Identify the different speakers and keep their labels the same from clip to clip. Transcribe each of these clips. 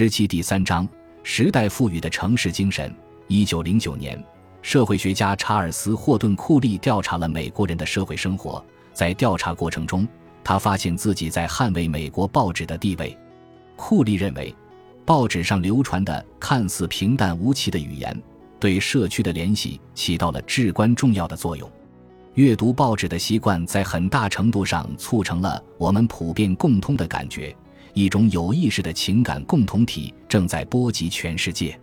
Speaker 1: 十七第三章时代赋予的城市精神。一九零九年，社会学家查尔斯·霍顿·库利调查了美国人的社会生活。在调查过程中，他发现自己在捍卫美国报纸的地位。库利认为，报纸上流传的看似平淡无奇的语言，对社区的联系起到了至关重要的作用。阅读报纸的习惯在很大程度上促成了我们普遍共通的感觉。一种有意识的情感共同体正在波及全世界。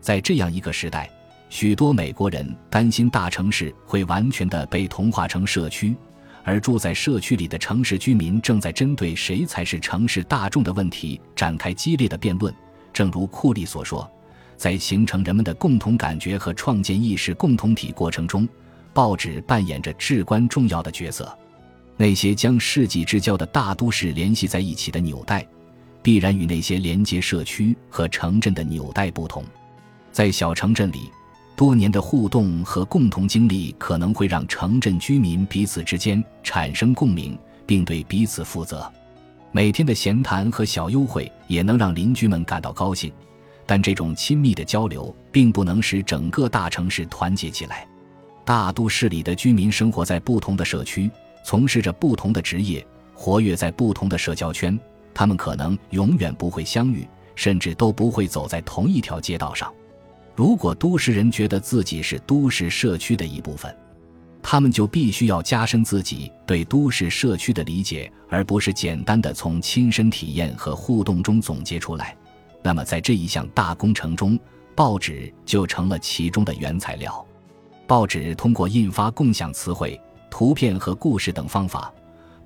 Speaker 1: 在这样一个时代，许多美国人担心大城市会完全的被同化成社区，而住在社区里的城市居民正在针对谁才是城市大众的问题展开激烈的辩论。正如库利所说，在形成人们的共同感觉和创建意识共同体过程中，报纸扮演着至关重要的角色。那些将世纪之交的大都市联系在一起的纽带，必然与那些连接社区和城镇的纽带不同。在小城镇里，多年的互动和共同经历可能会让城镇居民彼此之间产生共鸣，并对彼此负责。每天的闲谈和小幽会也能让邻居们感到高兴，但这种亲密的交流并不能使整个大城市团结起来。大都市里的居民生活在不同的社区。从事着不同的职业，活跃在不同的社交圈，他们可能永远不会相遇，甚至都不会走在同一条街道上。如果都市人觉得自己是都市社区的一部分，他们就必须要加深自己对都市社区的理解，而不是简单的从亲身体验和互动中总结出来。那么，在这一项大工程中，报纸就成了其中的原材料。报纸通过印发共享词汇。图片和故事等方法，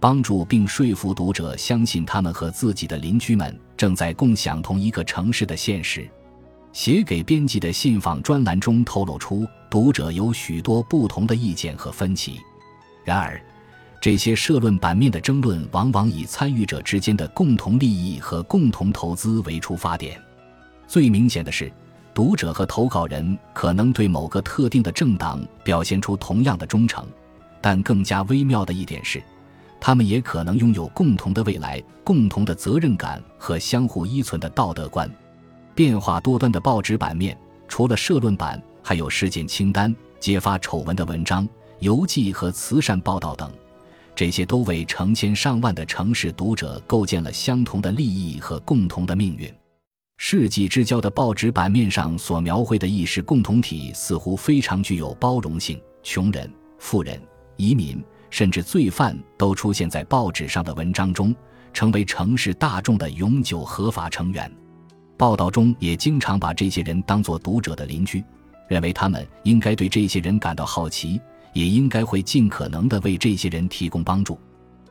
Speaker 1: 帮助并说服读者相信他们和自己的邻居们正在共享同一个城市的现实。写给编辑的信访专栏中透露出，读者有许多不同的意见和分歧。然而，这些社论版面的争论往往以参与者之间的共同利益和共同投资为出发点。最明显的是，读者和投稿人可能对某个特定的政党表现出同样的忠诚。但更加微妙的一点是，他们也可能拥有共同的未来、共同的责任感和相互依存的道德观。变化多端的报纸版面，除了社论版，还有事件清单、揭发丑闻的文章、游记和慈善报道等，这些都为成千上万的城市读者构建了相同的利益和共同的命运。世纪之交的报纸版面上所描绘的意识共同体，似乎非常具有包容性。穷人、富人。移民甚至罪犯都出现在报纸上的文章中，成为城市大众的永久合法成员。报道中也经常把这些人当作读者的邻居，认为他们应该对这些人感到好奇，也应该会尽可能的为这些人提供帮助。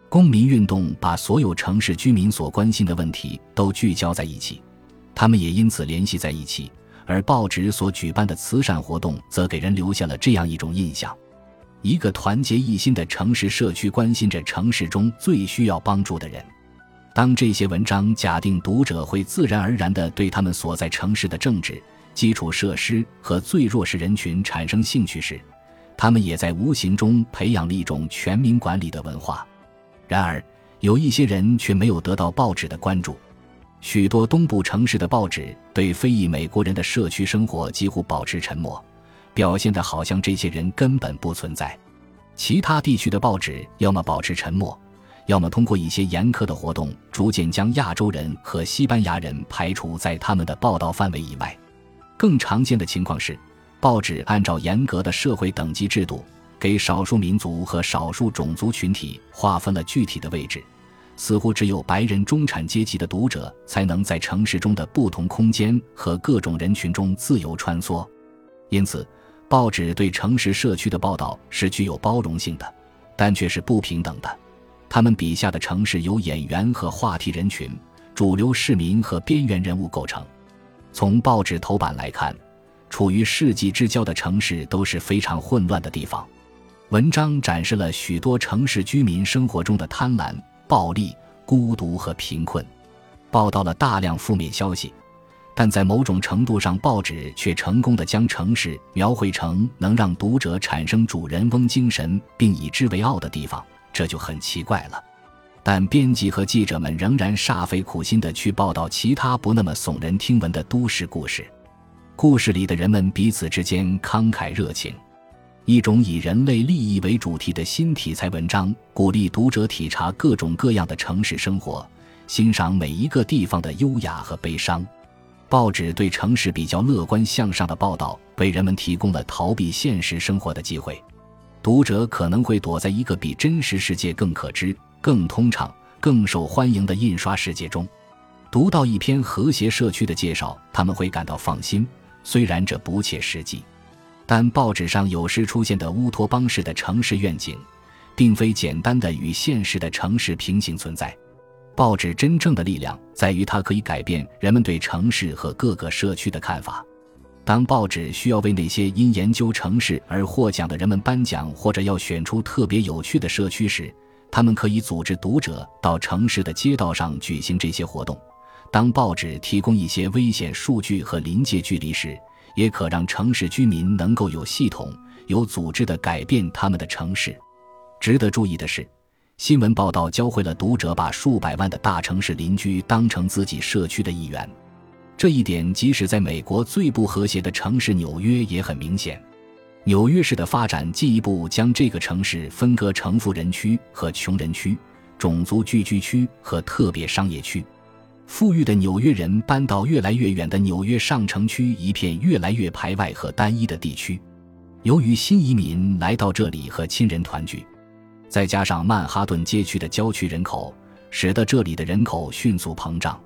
Speaker 1: 公民运动把所有城市居民所关心的问题都聚焦在一起，他们也因此联系在一起。而报纸所举办的慈善活动则给人留下了这样一种印象。一个团结一心的城市社区关心着城市中最需要帮助的人。当这些文章假定读者会自然而然地对他们所在城市的政治基础设施和最弱势人群产生兴趣时，他们也在无形中培养了一种全民管理的文化。然而，有一些人却没有得到报纸的关注。许多东部城市的报纸对非裔美国人的社区生活几乎保持沉默。表现得好像这些人根本不存在。其他地区的报纸要么保持沉默，要么通过一些严苛的活动，逐渐将亚洲人和西班牙人排除在他们的报道范围以外。更常见的情况是，报纸按照严格的社会等级制度，给少数民族和少数种族群体划分了具体的位置，似乎只有白人中产阶级的读者才能在城市中的不同空间和各种人群中自由穿梭。因此。报纸对城市社区的报道是具有包容性的，但却是不平等的。他们笔下的城市由演员和话题人群、主流市民和边缘人物构成。从报纸头版来看，处于世纪之交的城市都是非常混乱的地方。文章展示了许多城市居民生活中的贪婪、暴力、孤独和贫困，报道了大量负面消息。但在某种程度上，报纸却成功的将城市描绘成能让读者产生主人翁精神并以之为傲的地方，这就很奇怪了。但编辑和记者们仍然煞费苦心地去报道其他不那么耸人听闻的都市故事。故事里的人们彼此之间慷慨热情，一种以人类利益为主题的新题材文章，鼓励读者体察各种各样的城市生活，欣赏每一个地方的优雅和悲伤。报纸对城市比较乐观向上的报道，为人们提供了逃避现实生活的机会。读者可能会躲在一个比真实世界更可知。更通畅、更受欢迎的印刷世界中，读到一篇和谐社区的介绍，他们会感到放心。虽然这不切实际，但报纸上有时出现的乌托邦式的城市愿景，并非简单的与现实的城市平行存在。报纸真正的力量在于它可以改变人们对城市和各个社区的看法。当报纸需要为那些因研究城市而获奖的人们颁奖，或者要选出特别有趣的社区时，他们可以组织读者到城市的街道上举行这些活动。当报纸提供一些危险数据和临界距离时，也可让城市居民能够有系统、有组织地改变他们的城市。值得注意的是，新闻报道教会了读者把数百万的大城市邻居当成自己社区的一员。这一点即使在美国最不和谐的城市纽约也很明显。纽约市的发展进一步将这个城市分割成富人区和穷人区、种族聚居区和特别商业区。富裕的纽约人搬到越来越远的纽约上城区一片越来越排外和单一的地区。由于新移民来到这里和亲人团聚，再加上曼哈顿街区的郊区人口，使得这里的人口迅速膨胀。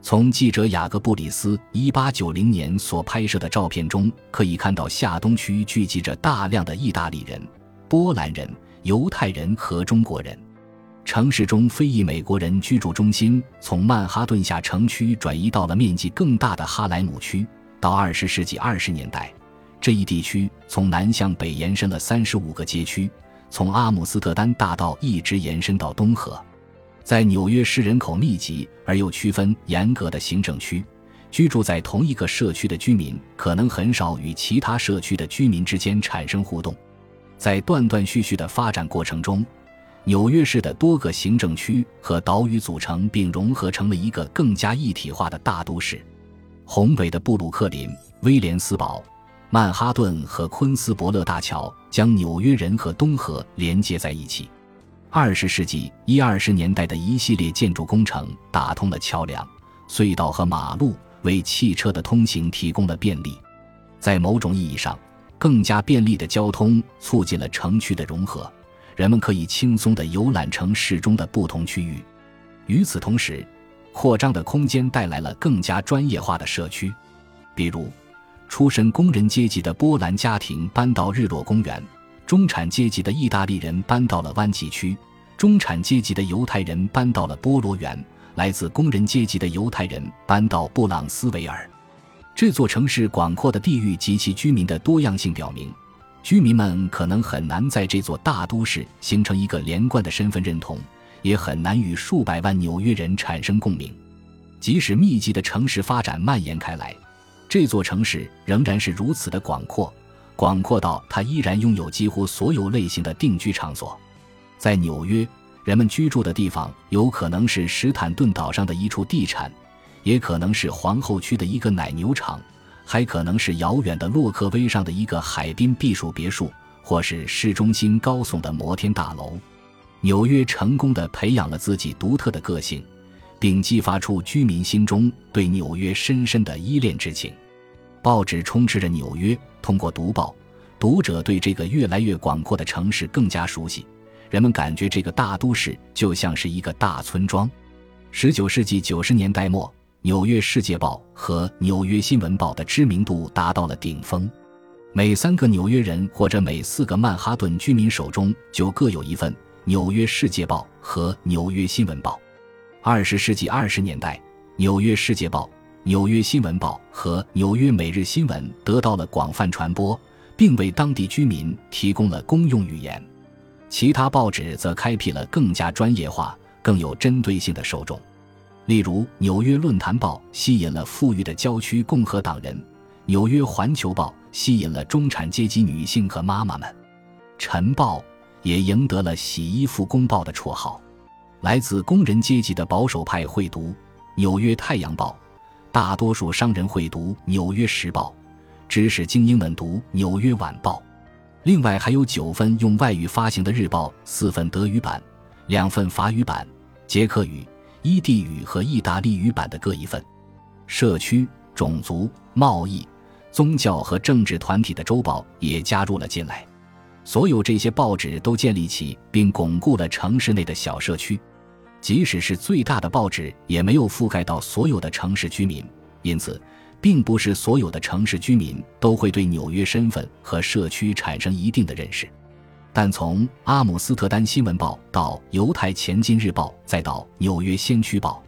Speaker 1: 从记者雅各布里斯1890年所拍摄的照片中可以看到，下东区聚集着大量的意大利人、波兰人、犹太人和中国人。城市中非裔美国人居住中心从曼哈顿下城区转移到了面积更大的哈莱姆区。到20世纪20年代，这一地区从南向北延伸了35个街区，从阿姆斯特丹大道一直延伸到东河。在纽约市人口密集而又区分严格的行政区，居住在同一个社区的居民可能很少与其他社区的居民之间产生互动。在断断续续的发展过程中，纽约市的多个行政区和岛屿组成并融合成了一个更加一体化的大都市。宏伟的布鲁克林、威廉斯堡、曼哈顿和昆斯伯勒大桥将纽约人和东河连接在一起。二十世纪一二十年代的一系列建筑工程打通了桥梁、隧道和马路，为汽车的通行提供了便利。在某种意义上，更加便利的交通促进了城区的融合，人们可以轻松地游览城市中的不同区域。与此同时，扩张的空间带来了更加专业化的社区，比如，出身工人阶级的波兰家庭搬到日落公园。中产阶级的意大利人搬到了湾崎区，中产阶级的犹太人搬到了波罗园，来自工人阶级的犹太人搬到布朗斯维尔。这座城市广阔的地域及其居民的多样性表明，居民们可能很难在这座大都市形成一个连贯的身份认同，也很难与数百万纽约人产生共鸣。即使密集的城市发展蔓延开来，这座城市仍然是如此的广阔。广阔到它依然拥有几乎所有类型的定居场所，在纽约，人们居住的地方有可能是史坦顿岛上的一处地产，也可能是皇后区的一个奶牛场，还可能是遥远的洛克威上的一个海滨避暑别墅，或是市中心高耸的摩天大楼。纽约成功的培养了自己独特的个性，并激发出居民心中对纽约深深的依恋之情。报纸充斥着纽约。通过读报，读者对这个越来越广阔的城市更加熟悉。人们感觉这个大都市就像是一个大村庄。十九世纪九十年代末，《纽约世界报》和《纽约新闻报》的知名度达到了顶峰。每三个纽约人或者每四个曼哈顿居民手中就各有一份《纽约世界报》和《纽约新闻报》。二十世纪二十年代，《纽约世界报》。《纽约新闻报》和《纽约每日新闻》得到了广泛传播，并为当地居民提供了公用语言。其他报纸则开辟了更加专业化、更有针对性的受众。例如，《纽约论坛报》吸引了富裕的郊区共和党人，《纽约环球报》吸引了中产阶级女性和妈妈们，《晨报》也赢得了“洗衣服公报”的绰号。来自工人阶级的保守派会读《纽约太阳报》，大多数商人会读《纽约时报》，知识精英们读《纽约晚报》。另外还有九份用外语发行的日报，四份德语版，两份法语版，捷克语、伊地语和意大利语版的各一份。社区、种族、贸易、宗教和政治团体的周报也加入了进来。所有这些报纸都建立起并巩固了城市内的小社区。即使是最大的报纸，也没有覆盖到所有的城市居民，因此，并不是所有的城市居民都会对纽约身份和社区产生一定的认识。但从《阿姆斯特丹新闻报》到《犹太前进日报》，再到《纽约先驱报》，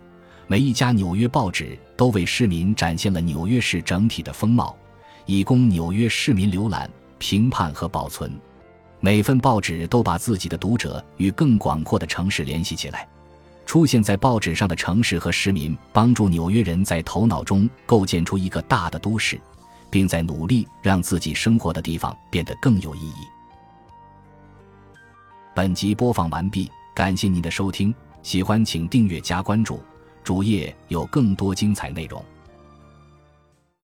Speaker 1: 每一家纽约报纸都为市民展现了纽约市整体的风貌，以供纽约市民浏览、评判和保存。每份报纸都把自己的读者与更广阔的城市联系起来。出现在报纸上的城市和市民，帮助纽约人在头脑中构建出一个大的都市，并在努力让自己生活的地方变得更有意义。本集播放完毕，感谢您的收听，喜欢请订阅加关注，主页有更多精彩内容。